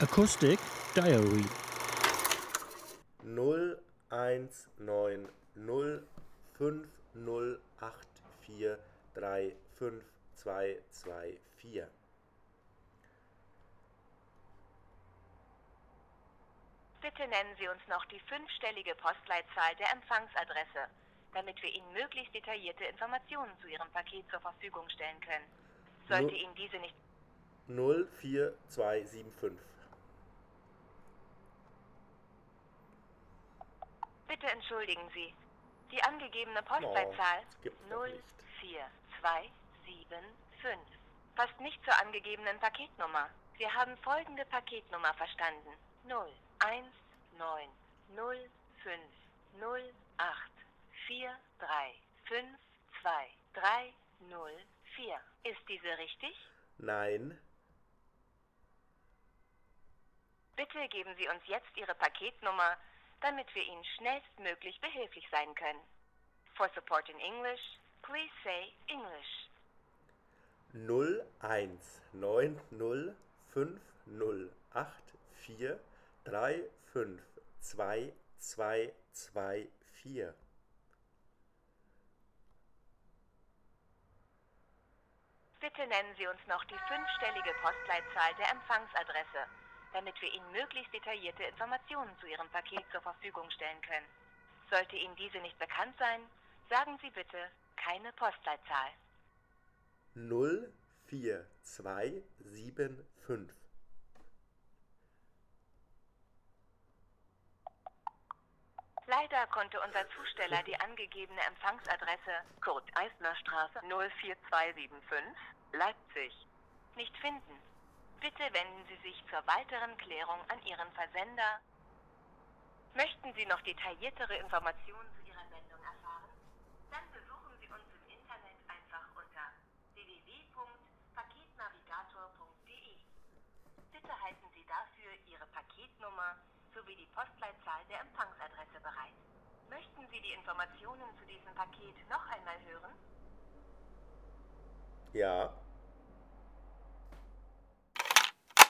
Acoustic Diary 01905084352224. Bitte nennen Sie uns noch die fünfstellige Postleitzahl der Empfangsadresse, damit wir Ihnen möglichst detaillierte Informationen zu Ihrem Paket zur Verfügung stellen können. Sollte Ihnen diese nicht 04275. Bitte entschuldigen Sie. Die angegebene Postleitzahl nicht. 04275 passt nicht zur angegebenen Paketnummer. Wir haben folgende Paketnummer verstanden. 019900843522304. Ist diese richtig? Nein. Bitte geben Sie uns jetzt Ihre Paketnummer, damit wir Ihnen schnellstmöglich behilflich sein können. For support in English, please say English. 01905084352224. Bitte nennen Sie uns noch die fünfstellige Postleitzahl der Empfangsadresse, damit wir Ihnen möglichst detaillierte Informationen zu Ihrem Paket zur Verfügung stellen können. Sollte Ihnen diese nicht bekannt sein, sagen Sie bitte keine Postleitzahl. 04275. Leider konnte unser Zusteller die angegebene Empfangsadresse Kurt Eisner Straße 04275 Leipzig nicht finden. Bitte wenden Sie sich zur weiteren Klärung an Ihren Versender. Möchten Sie noch detailliertere Informationen zu Ihrer Sendung erfahren? Dann besuchen Sie uns im Internet einfach unter www.paketnavigator.de. Bitte halten Sie dafür Ihre Paketnummer sowie die Postleitzahl der Empfangsadresse bereit. Möchten Sie die Informationen zu diesem Paket noch einmal hören? Ja.